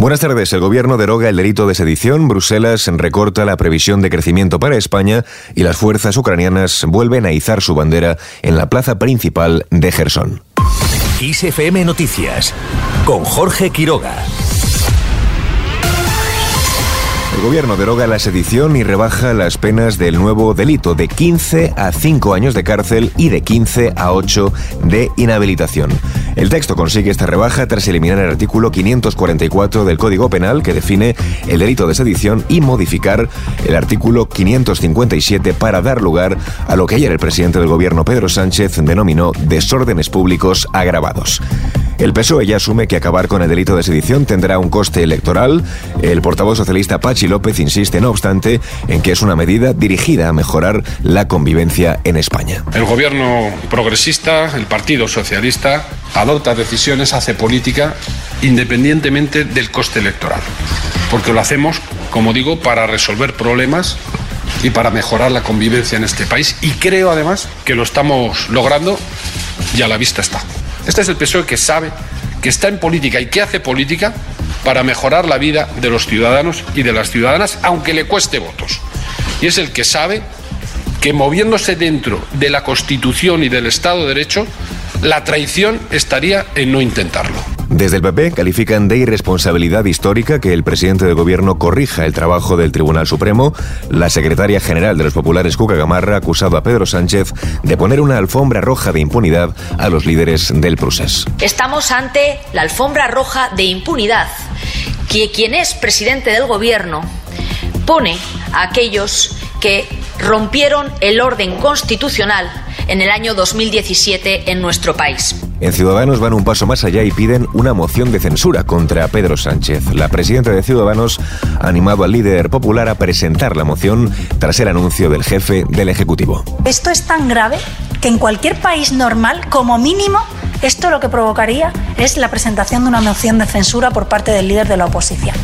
Buenas tardes. El gobierno deroga el delito de sedición, Bruselas recorta la previsión de crecimiento para España y las fuerzas ucranianas vuelven a izar su bandera en la plaza principal de Gerson. ISFM Noticias con Jorge Quiroga. El gobierno deroga la sedición y rebaja las penas del nuevo delito de 15 a 5 años de cárcel y de 15 a 8 de inhabilitación. El texto consigue esta rebaja tras eliminar el artículo 544 del Código Penal que define el delito de sedición y modificar el artículo 557 para dar lugar a lo que ayer el presidente del gobierno Pedro Sánchez denominó desórdenes públicos agravados. El PSOE ya asume que acabar con el delito de sedición tendrá un coste electoral. El portavoz socialista Pachi López insiste, no obstante, en que es una medida dirigida a mejorar la convivencia en España. El gobierno progresista, el Partido Socialista, adopta decisiones, hace política independientemente del coste electoral. Porque lo hacemos, como digo, para resolver problemas y para mejorar la convivencia en este país. Y creo además que lo estamos logrando y a la vista está. Este es el PSOE que sabe que está en política y que hace política para mejorar la vida de los ciudadanos y de las ciudadanas, aunque le cueste votos. Y es el que sabe que moviéndose dentro de la Constitución y del Estado de Derecho, la traición estaría en no intentarlo. Desde el PP califican de irresponsabilidad histórica que el presidente del gobierno corrija el trabajo del Tribunal Supremo. La secretaria general de los populares, Cuca Gamarra, acusado a Pedro Sánchez de poner una alfombra roja de impunidad a los líderes del procés. Estamos ante la alfombra roja de impunidad que quien es presidente del gobierno pone a aquellos que rompieron el orden constitucional en el año 2017 en nuestro país. En Ciudadanos van un paso más allá y piden una moción de censura contra Pedro Sánchez. La presidenta de Ciudadanos ha animado al líder popular a presentar la moción tras el anuncio del jefe del Ejecutivo. Esto es tan grave que en cualquier país normal, como mínimo, esto lo que provocaría es la presentación de una moción de censura por parte del líder de la oposición.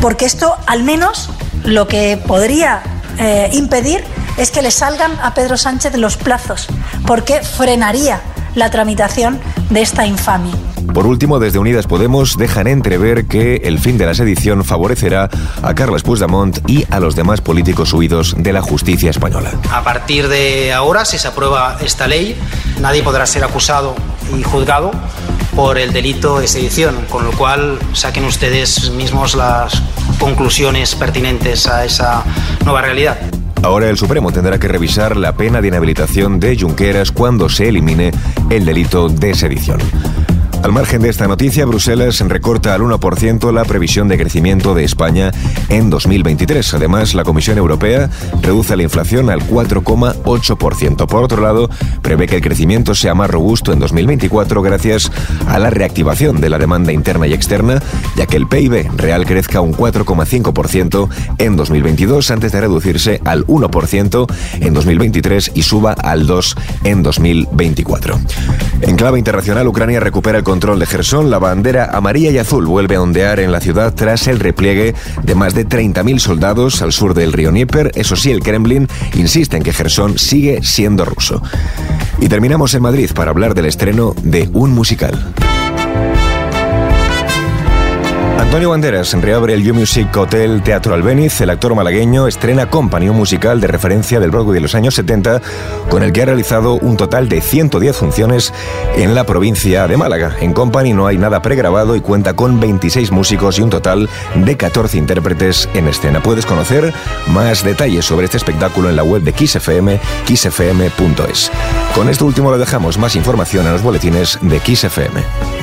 Porque esto, al menos, lo que podría eh, impedir es que le salgan a Pedro Sánchez los plazos, porque frenaría la tramitación de esta infamia. Por último, desde Unidas Podemos dejan entrever que el fin de la sedición favorecerá a Carles Puigdemont y a los demás políticos huidos de la justicia española. A partir de ahora, si se aprueba esta ley, nadie podrá ser acusado y juzgado por el delito de sedición, con lo cual saquen ustedes mismos las conclusiones pertinentes a esa nueva realidad. Ahora el Supremo tendrá que revisar la pena de inhabilitación de Junqueras cuando se elimine el delito de sedición. Al margen de esta noticia, Bruselas recorta al 1% la previsión de crecimiento de España en 2023. Además, la Comisión Europea reduce la inflación al 4,8%. Por otro lado, prevé que el crecimiento sea más robusto en 2024 gracias a la reactivación de la demanda interna y externa, ya que el PIB real crezca un 4,5% en 2022 antes de reducirse al 1% en 2023 y suba al 2% en 2024. En clave internacional, Ucrania recupera el control de Gerson, la bandera amarilla y azul vuelve a ondear en la ciudad tras el repliegue de más de 30.000 soldados al sur del río Dnieper. Eso sí, el Kremlin insiste en que Gerson sigue siendo ruso. Y terminamos en Madrid para hablar del estreno de un musical. Antonio Banderas reabre el You Music Hotel Teatro Albeniz. El actor malagueño estrena Company, un musical de referencia del Broadway de los años 70, con el que ha realizado un total de 110 funciones en la provincia de Málaga. En Company no hay nada pregrabado y cuenta con 26 músicos y un total de 14 intérpretes en escena. Puedes conocer más detalles sobre este espectáculo en la web de XFM, xfm.es. Con esto último lo dejamos. Más información en los boletines de XFM.